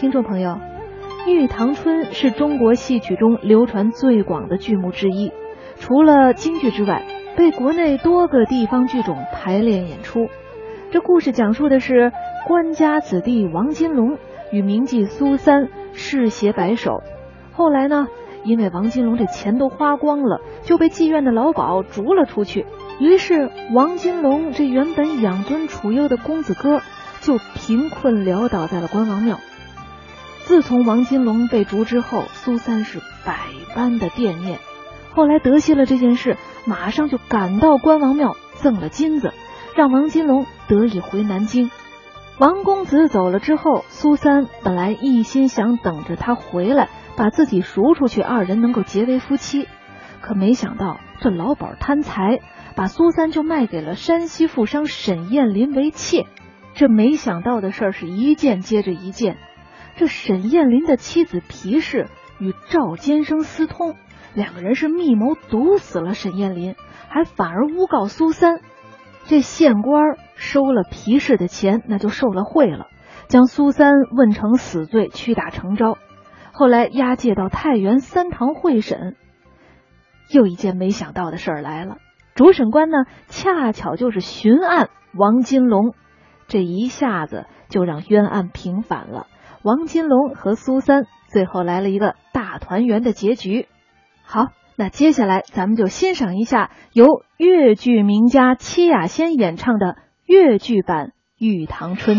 听众朋友，《玉堂春》是中国戏曲中流传最广的剧目之一，除了京剧之外，被国内多个地方剧种排练演出。这故事讲述的是官家子弟王金龙与名妓苏三誓携白首，后来呢，因为王金龙这钱都花光了，就被妓院的老鸨逐了出去。于是，王金龙这原本养尊处优的公子哥，就贫困潦倒在了关王庙。自从王金龙被逐之后，苏三是百般的惦念。后来得悉了这件事，马上就赶到关王庙赠了金子，让王金龙得以回南京。王公子走了之后，苏三本来一心想等着他回来，把自己赎出去，二人能够结为夫妻。可没想到这老鸨贪财，把苏三就卖给了山西富商沈彦林为妾。这没想到的事儿是一件接着一件。这沈艳林的妻子皮氏与赵坚生私通，两个人是密谋毒死了沈艳林，还反而诬告苏三。这县官收了皮氏的钱，那就受了贿了，将苏三问成死罪，屈打成招。后来押解到太原三堂会审。又一件没想到的事儿来了，主审官呢，恰巧就是巡案王金龙，这一下子就让冤案平反了。王金龙和苏三最后来了一个大团圆的结局。好，那接下来咱们就欣赏一下由越剧名家戚雅仙演唱的越剧版《玉堂春》。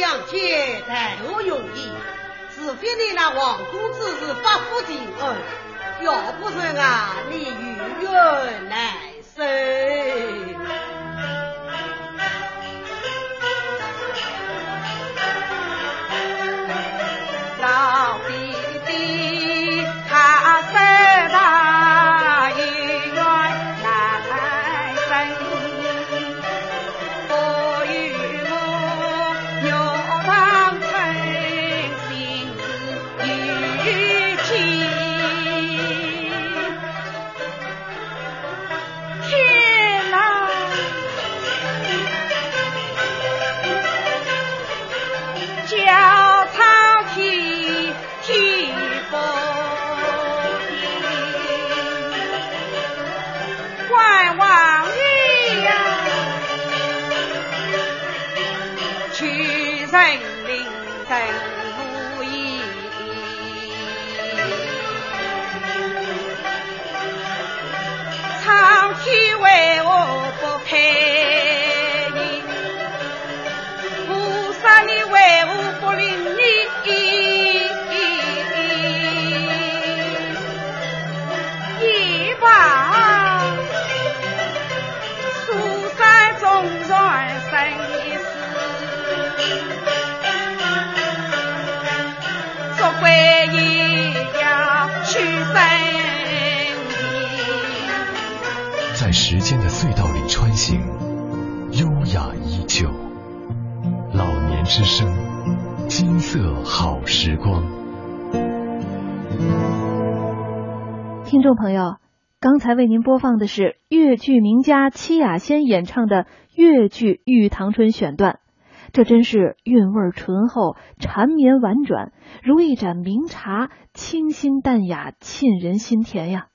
相见待我容易，除非你那王公子是不负情恩，要不是啊，你与愿来。臣如意苍天，为何不配？隧道里穿行，优雅依旧。老年之声，金色好时光。听众朋友，刚才为您播放的是越剧名家戚雅仙演唱的越剧《玉堂春》选段，这真是韵味醇厚、缠绵婉转，如一盏明茶，清新淡雅，沁人心田呀。